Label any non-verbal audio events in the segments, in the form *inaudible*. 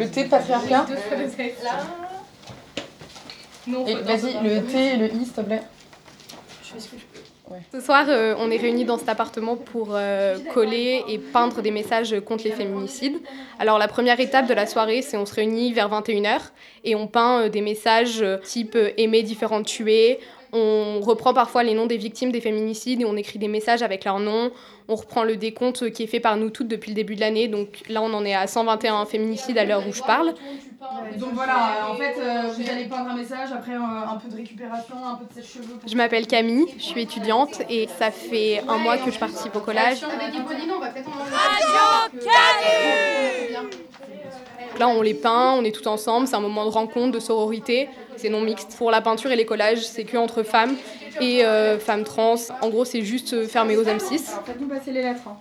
Le T patriarcat Vas-y, le T et le I, s'il te plaît. Je fais ce que je peux. Ce soir, euh, on est réunis dans cet appartement pour euh, coller et peindre des messages contre les féminicides. Alors la première étape de la soirée, c'est on se réunit vers 21h et on peint euh, des messages type aimer différents tuer. On reprend parfois les noms des victimes des féminicides et on écrit des messages avec leurs noms. On reprend le décompte qui est fait par nous toutes depuis le début de l'année. Donc là, on en est à 121 féminicides à l'heure où je parle. Donc voilà, en fait, euh, vous allez peindre un message, après euh, un peu de récupération, un peu de sèche-cheveux. Je m'appelle Camille, je suis étudiante et ça fait un mois que je participe au collage. Là, on les peint, on est tout ensemble, c'est un moment de rencontre, de sororité c'est non mixte. Pour la peinture et les collages, c'est que entre femmes et euh, femmes trans. En gros, c'est juste fermé aux M6. Faites-nous passer les lettres. Hein.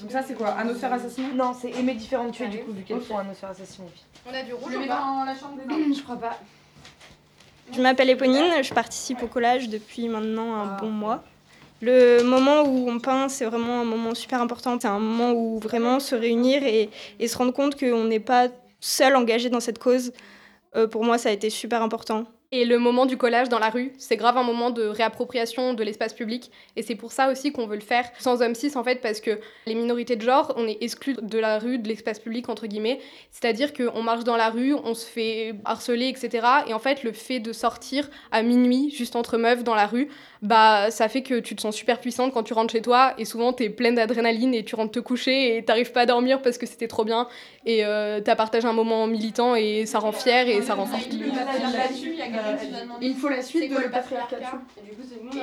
Donc ça, c'est quoi Anosphère assassinée Non, c'est aimer différentes tuer du coup, vu qu'elles font Anosphère assassinée. On a du rouge dans la chambre des *clears throat* Je crois pas. Je m'appelle Éponine, je participe au collage depuis maintenant un bon mois. Le moment où on peint, c'est vraiment un moment super important. C'est un moment où vraiment se réunir et, et se rendre compte qu'on n'est pas seul engagé dans cette cause. Euh, pour moi, ça a été super important. Et le moment du collage dans la rue, c'est grave un moment de réappropriation de l'espace public. Et c'est pour ça aussi qu'on veut le faire sans homme cis, en fait, parce que les minorités de genre, on est exclus de la rue, de l'espace public, entre guillemets. C'est-à-dire qu'on marche dans la rue, on se fait harceler, etc. Et en fait, le fait de sortir à minuit, juste entre meufs dans la rue, bah ça fait que tu te sens super puissante quand tu rentres chez toi et souvent tu es pleine d'adrénaline et tu rentres te coucher et t'arrives pas à dormir parce que c'était trop bien et euh, tu as partagé un moment militant et ça rend fier et ça rend forte. Il faut la suite de le patriarcat.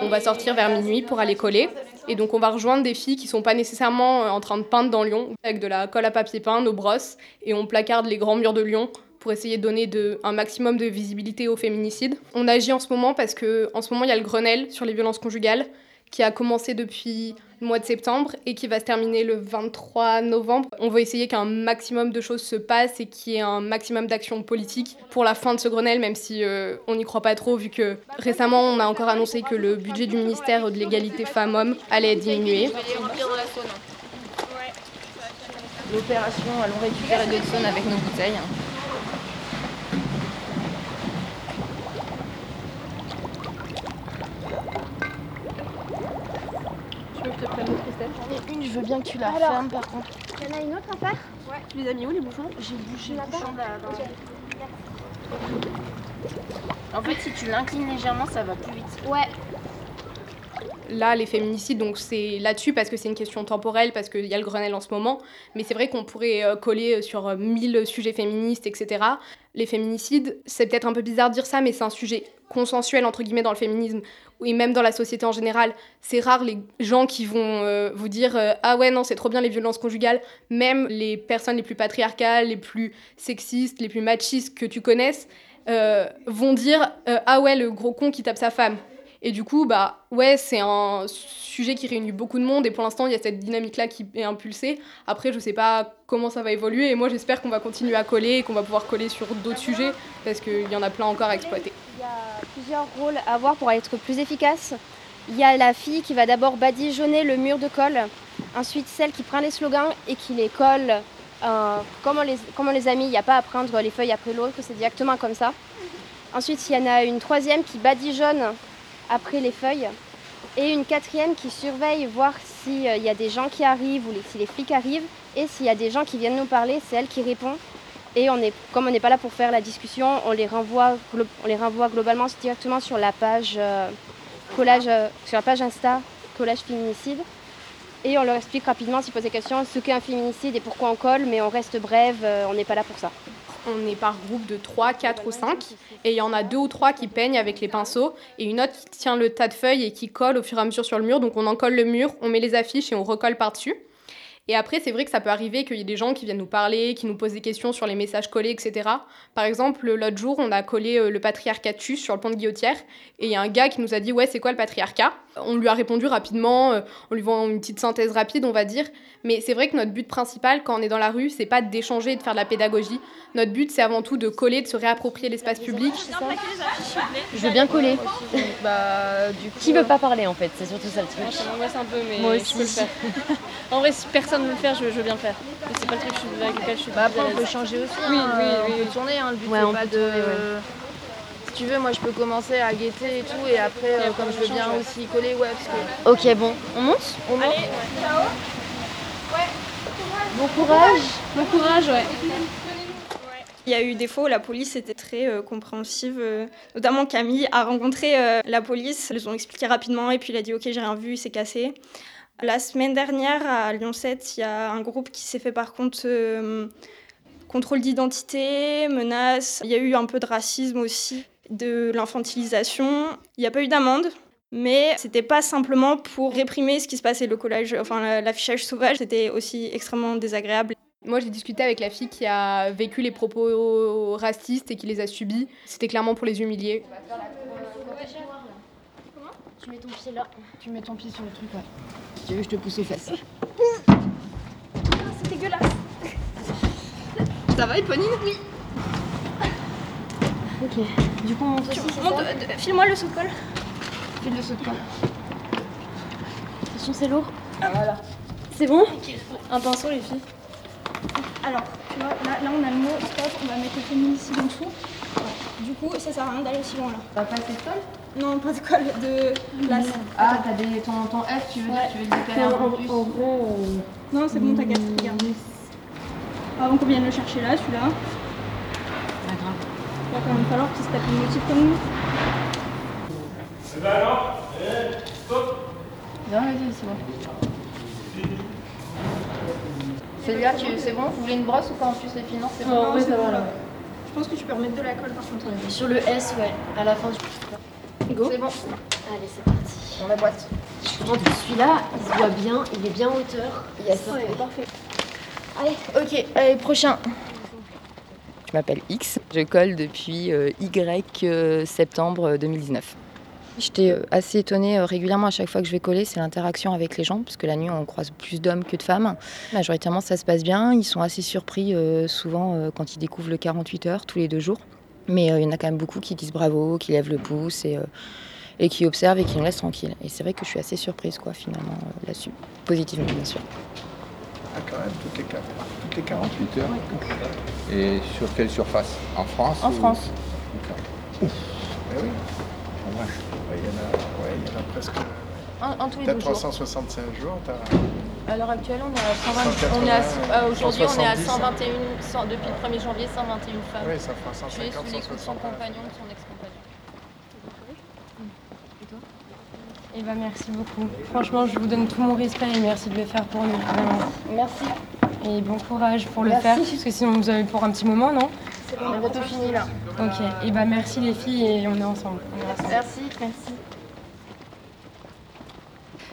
On va sortir vers minuit pour aller coller et donc on va rejoindre des filles qui sont pas nécessairement euh, en train de peindre dans Lyon avec de la colle à papier peint, nos brosses et on placarde les grands murs de Lyon pour essayer de donner de, un maximum de visibilité au féminicide. On agit en ce moment parce que en ce moment il y a le Grenelle sur les violences conjugales qui a commencé depuis mois de septembre et qui va se terminer le 23 novembre. On veut essayer qu'un maximum de choses se passent et qu'il y ait un maximum d'actions politiques pour la fin de ce Grenelle, même si euh, on n'y croit pas trop, vu que récemment on a encore annoncé que le budget du ministère de l'égalité femmes-hommes allait diminuer. L'opération, allons récupérer zones avec nos bouteilles. J'en ai une, je veux bien que tu la fermes par contre. Il y en a une autre à faire Ouais. Tu les as mis où les bouchons J'ai bougé le bouchon En fait, si tu l'inclines légèrement, ça va plus vite. Ouais. Là, les féminicides, donc c'est là-dessus parce que c'est une question temporelle, parce qu'il y a le Grenelle en ce moment. Mais c'est vrai qu'on pourrait euh, coller sur 1000 euh, sujets féministes, etc. Les féminicides, c'est peut-être un peu bizarre de dire ça, mais c'est un sujet consensuel, entre guillemets, dans le féminisme, et même dans la société en général. C'est rare les gens qui vont euh, vous dire Ah ouais, non, c'est trop bien les violences conjugales. Même les personnes les plus patriarcales, les plus sexistes, les plus machistes que tu connaisses, vont dire Ah ouais, le gros con qui tape sa femme. Et du coup, bah ouais, c'est un sujet qui réunit beaucoup de monde et pour l'instant, il y a cette dynamique-là qui est impulsée. Après, je sais pas comment ça va évoluer et moi, j'espère qu'on va continuer à coller et qu'on va pouvoir coller sur d'autres sujets parce qu'il y en a plein encore à exploiter. Plusieurs rôles à avoir pour être plus efficace. Il y a la fille qui va d'abord badigeonner le mur de colle, ensuite celle qui prend les slogans et qui les colle euh, comme, on les, comme on les a mis. Il n'y a pas à prendre les feuilles après l'autre, c'est directement comme ça. Ensuite, il y en a une troisième qui badigeonne après les feuilles. Et une quatrième qui surveille, voir s'il y a des gens qui arrivent ou si les flics arrivent. Et s'il y a des gens qui viennent nous parler, c'est elle qui répond. Et on est, comme on n'est pas là pour faire la discussion, on les renvoie, on les renvoie globalement directement sur la page euh, collage, euh, sur la page Insta collage féminicide. Et on leur explique rapidement s'ils posent des questions ce qu'est un féminicide et pourquoi on colle, mais on reste brève, on n'est pas là pour ça on est par groupe de 3, 4 ou 5, et il y en a deux ou trois qui peignent avec les pinceaux, et une autre qui tient le tas de feuilles et qui colle au fur et à mesure sur le mur. Donc on en colle le mur, on met les affiches et on recolle par-dessus. Et après, c'est vrai que ça peut arriver qu'il y ait des gens qui viennent nous parler, qui nous posent des questions sur les messages collés, etc. Par exemple, l'autre jour, on a collé euh, le patriarcat sur le pont de Guillotière, et il y a un gars qui nous a dit Ouais, c'est quoi le patriarcat? On lui a répondu rapidement, euh, en lui faisant une petite synthèse rapide, on va dire. Mais c'est vrai que notre but principal, quand on est dans la rue, c'est pas d'échanger et de faire de la pédagogie. Notre but, c'est avant tout de coller, de se réapproprier l'espace public. Je veux bien coller. bah, du coup, Qui veut pas parler en fait? C'est surtout ça le truc. Ça m'angoisse un peu, mais Moi je peux le aussi. faire. en vrai, si personne veut le faire, je, je veux bien le faire. Mais c'est pas le truc je suis- avec lequel je suis Bah après, on peut changer aussi. Oui, hein, oui, euh, oui. On peut tourner. Hein, le but, Ouais, c'est on pas peut de. tourner, ouais. Tu veux, moi, je peux commencer à guetter et tout, et après, euh, comme on je veux bien aussi coller, ouais, parce que. Ok, bon, on monte? On monte? Bon courage. Bon courage, ouais. Il y a eu des fois où la police était très euh, compréhensive, euh, notamment Camille a rencontré euh, la police, ils ont expliqué rapidement et puis il a dit ok j'ai rien vu, c'est cassé. La semaine dernière à Lyon 7, il y a un groupe qui s'est fait par contre euh, contrôle d'identité, menaces, il y a eu un peu de racisme aussi, de l'infantilisation. Il n'y a pas eu d'amende, mais c'était pas simplement pour réprimer ce qui se passait, le collage, enfin la- l'affichage sauvage, c'était aussi extrêmement désagréable. Moi, j'ai discuté avec la fille qui a vécu les propos racistes et qui les a subis. C'était clairement pour les humilier. Tu mets ton pied là. Tu mets ton pied sur le truc, ouais. Si tu veux, je te pousse aux fesses. C'est dégueulasse. Ça va, Éponine Oui. Ok. Du coup, on monte aussi, euh, File-moi le saut de colle. File le saut de colle. Attention, c'est lourd. Voilà. C'est bon Un pinceau, les filles. Alors, tu vois, là, là on a le mot stop, on va mettre le féminicide en dessous. Du coup, ça sert à rien d'aller aussi loin là. Pas passer de colle? Non, pas de colle, de place. Ah, t'as des, ton, ton F, tu veux dire, tu veux le décaler un peu plus? Non, c'est bon, t'inquiète, regarde. Avant qu'on vienne le chercher là, celui-là, Pas va quand même falloir qu'il se tape une motif comme nous. Non, vas-y, c'est bon. Celui-là, tu... c'est bon? Vous voulez une brosse ou pas? En plus les Non, c'est bon. Non, c'est bon, là. Je pense que tu peux remettre de la colle par contre. Sur le S, ouais, à la fin du. Go. C'est bon, Allez, c'est parti. on la boîte. Je suis contente que celui-là, il se voit bien, il est bien en hauteur. Yes. parfait. Ok, allez, prochain. Je m'appelle X, je colle depuis euh, Y euh, septembre 2019. J'étais euh, assez étonnée régulièrement à chaque fois que je vais coller, c'est l'interaction avec les gens, parce que la nuit on croise plus d'hommes que de femmes. Majoritairement ça se passe bien, ils sont assez surpris souvent quand ils découvrent le 48 heures tous les deux jours. Mais il y en a quand même beaucoup qui disent bravo, qui lèvent le pouce et, qui observent et qui nous laissent tranquilles. Et c'est vrai que je suis assez surprise finalement là-dessus, positivement bien sûr. Ah, quand même, toutes les, toutes les 48 heures. Et sur quelle surface? En France En ou- France. Ouf. Eh oui. En vache. Ouais, Il y, en a- ouais, il y en a presque. En, en tous les T'as deux jours. 365 jours. À l'heure actuelle, on est à 120. On est à, 180, euh, aujourd'hui, on est à 170, 121. cent- depuis le 1er janvier, 121 femmes. Oui, ça fera Tu es 150, sous l'écoute de son 160. compagnon, de son ex-compagnon. Et bah merci beaucoup. Franchement, je vous donne tout mon respect et merci de le faire pour nous. Vraiment. Merci. Et bon courage pour le Merci. faire, parce que sinon vous avez pour un petit moment, non? On a bientôt fini là. Ok. Et bah merci les filles et on est ensemble. On est ensemble. Merci, merci.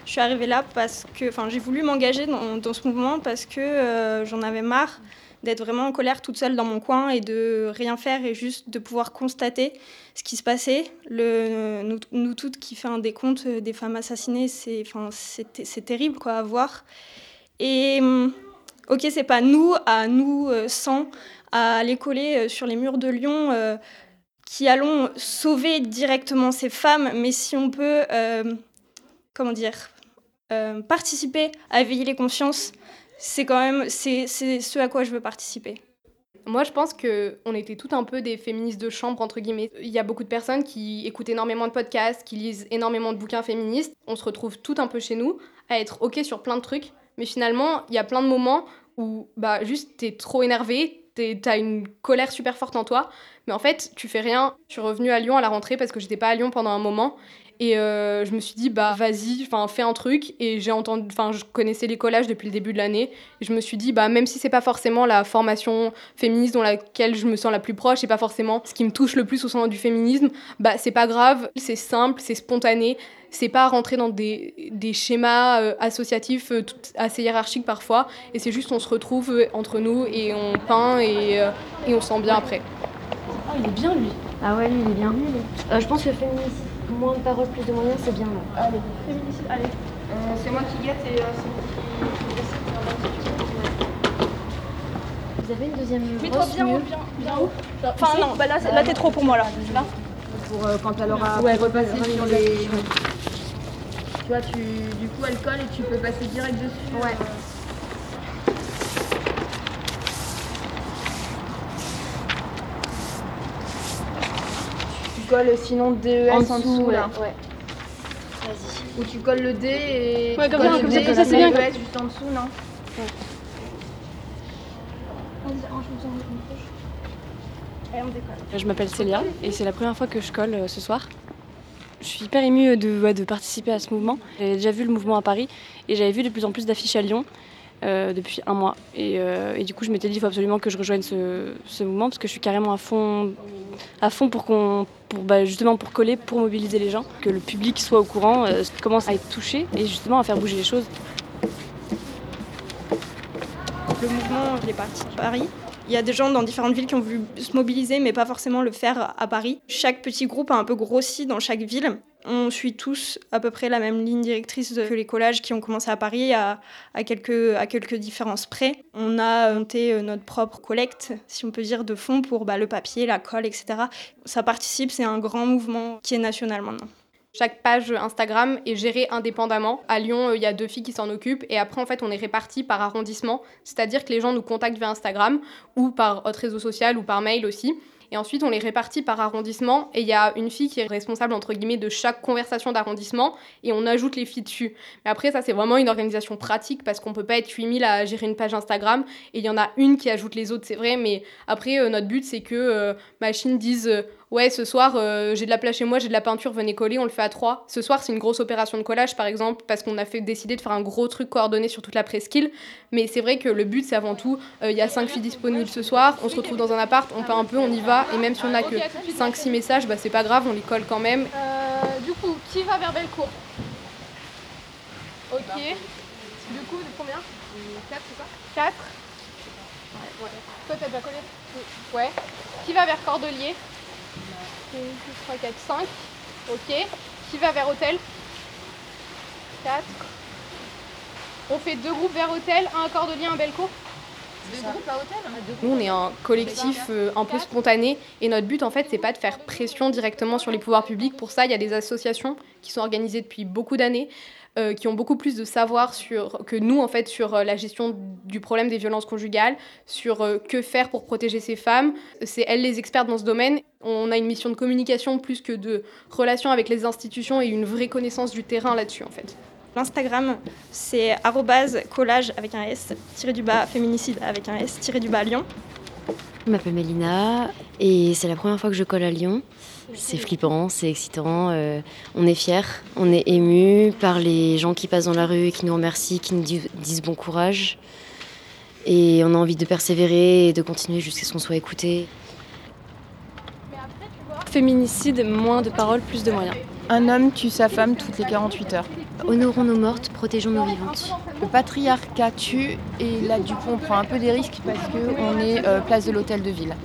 Je suis arrivée là parce que, enfin, j'ai voulu m'engager dans, dans ce mouvement parce que euh, j'en avais marre d'être vraiment en colère toute seule dans mon coin et de rien faire et juste de pouvoir constater ce qui se passait. Le, nous, nous toutes qui fait un décompte des femmes assassinées, c'est, enfin, terrible quoi à voir. Et hum, ok, c'est pas nous à nous euh, 100 à aller coller euh, sur les murs de Lyon. euh, qui allons sauver directement ces femmes, mais si on peut, euh, comment dire, euh, participer à éveiller les consciences, c'est quand même c'est c'est ce à quoi je veux participer. Moi, je pense que on était tout un peu des féministes de chambre, entre guillemets. Il y a beaucoup de personnes qui écoutent énormément de podcasts, qui lisent énormément de bouquins féministes. On se retrouve tout un peu chez nous à être OK sur plein de trucs. Mais finalement, il y a plein de moments où bah, juste t'es trop énervé, t'es- t'as une colère super forte en toi. Mais en fait, tu fais rien. Je suis revenue à Lyon à la rentrée parce que j'étais pas à Lyon pendant un moment. Et euh, je me suis dit, bah vas-y, enfin fais un truc. Et j'ai entendu, enfin je connaissais les collages depuis le début de l'année. Et je me suis dit, bah même si c'est pas forcément la formation féministe dans laquelle je me sens la plus proche, c'est pas forcément ce qui me touche le plus au sein du féminisme, bah c'est pas grave, c'est simple, c'est spontané. C'est pas rentrer dans des, des schémas euh, associatifs euh, tout- assez hiérarchiques parfois. Et c'est juste on se retrouve euh, entre nous et on peint et, euh, et on se sent bien après. Oh, il est bien lui. Ah ouais, lui, il est bien. Euh, je pense que féminicide, Moins de paroles, plus de moyens, c'est bien là. Allez, féminicide, allez. Euh, c'est moi qui guette et euh, c'est moi qui décide. Vous avez une deuxième Mets-toi brosse bien, mieux bien, bien haut. Enfin non, bah là, là t'es trop pour moi là. Là. Pour euh, quand elle aura Ouais, repassé repasser sur sur les. les- Tu vois, tu, du coup, elle colle et tu peux passer direct dessus. Ouais. Colles sinon DES en, dessous, là. Ouais. Ou tu colles le D et. Ouais, tu comme colles ça, le comme D ça, comme ça, c'est bien. ES juste en dessous, non Je m'appelle Célia et c'est la première fois que je colle euh, ce soir. Je suis hyper émue de, ouais, de participer à ce mouvement. J'avais déjà vu le mouvement à Paris et j'avais vu de plus en plus d'affiches à Lyon euh, depuis un mois. Et, euh, et du coup, je m'étais dit qu'il faut absolument que je rejoigne ce, mouvement parce que je suis carrément à fond, à fond pour qu'on, pour bah, justement pour coller, pour mobiliser les gens, que le public soit au courant, euh, commence à être touché et justement à faire bouger les choses. Le mouvement, il est parti à Paris. Il y a des gens dans différentes villes qui ont voulu se mobiliser, mais pas forcément le faire à Paris. Chaque petit groupe a un peu grossi dans chaque ville. On suit tous à peu près la même ligne directrice que les collages qui ont commencé à Paris, à, quelques, à quelques différences près. On a monté euh, notre propre collecte, si on peut dire, de fonds pour bah, le papier, la colle, etc. Ça participe, c'est un grand mouvement qui est national maintenant. Chaque page Instagram est gérée indépendamment. À Lyon, euh, il y a deux filles qui s'en occupent et après, en fait, on est répartis par arrondissement, c'est-à-dire que les gens nous contactent via Instagram ou par autre réseau social ou par mail aussi. Et ensuite, on les répartit par arrondissement et il y a une fille qui est responsable, entre guillemets, de chaque conversation d'arrondissement et on ajoute les filles dessus. Mais après, ça, c'est vraiment une organisation pratique parce qu'on peut pas être 8000 à gérer une page Instagram et il y en a une qui ajoute les autres, c'est vrai. Mais après, euh, notre but, c'est que euh, Machine dise euh, Ouais, ce soir, euh, j'ai de la place chez moi, j'ai de la peinture, venez coller, on le fait à trois. Ce soir, c'est une grosse opération de collage, par exemple, parce qu'on a fait décider de faire un gros truc coordonné sur toute la presqu'île. Mais c'est vrai que le but, c'est avant tout, euh, il y a cinq filles disponibles ce soir, on se retrouve dans un appart, on peint un peu, on y va, et même si on a que 5-6 messages, bah c'est pas grave, on les colle quand même. Euh, du coup, qui va vers Bellecour? Ok. Du coup, combien? 4, c'est ça? 4 Ouais, ouais. Toi, t'as déjà collé? Ouais. Qui va vers Cordelier 1, 2, 3, 4, 5. Ok. Qui va vers Hôtel? 4. On fait deux groupes vers Hôtel, un à Cordelier, un à Bellecour Deux groupes à Hôtel Nous, on est un collectif euh, un peu spontané et notre but, en fait, c'est pas de faire pression directement sur les pouvoirs publics. Pour ça, il y a des associations qui sont organisées depuis beaucoup d'années, euh, qui ont beaucoup plus de savoir sur, que nous, en fait, sur euh, la gestion du problème des violences conjugales, sur euh, que faire pour protéger ces femmes. C'est elles les expertes dans ce domaine. On a une mission de communication plus que de relation avec les institutions et une vraie connaissance du terrain là-dessus, en fait. L'Instagram, c'est arrobase collage avec un S, tiré du bas féminicide avec un S, tiré du bas Lyon. Je m'appelle Mélina et c'est la première fois que je colle à Lyon. C'est flippant, c'est excitant, euh, on est fiers, on est ému par les gens qui passent dans la rue et qui nous remercient, qui nous di- disent bon courage. Et on a envie de persévérer et de continuer jusqu'à ce qu'on soit écouté. Féminicide, moins de paroles, plus de moyens. Un homme tue sa femme toutes les 48 heures. Honorons nos mortes, protégeons nos vivantes. Le patriarcat tue et là du coup on prend un peu des risques parce qu'on est euh, place de l'hôtel de ville.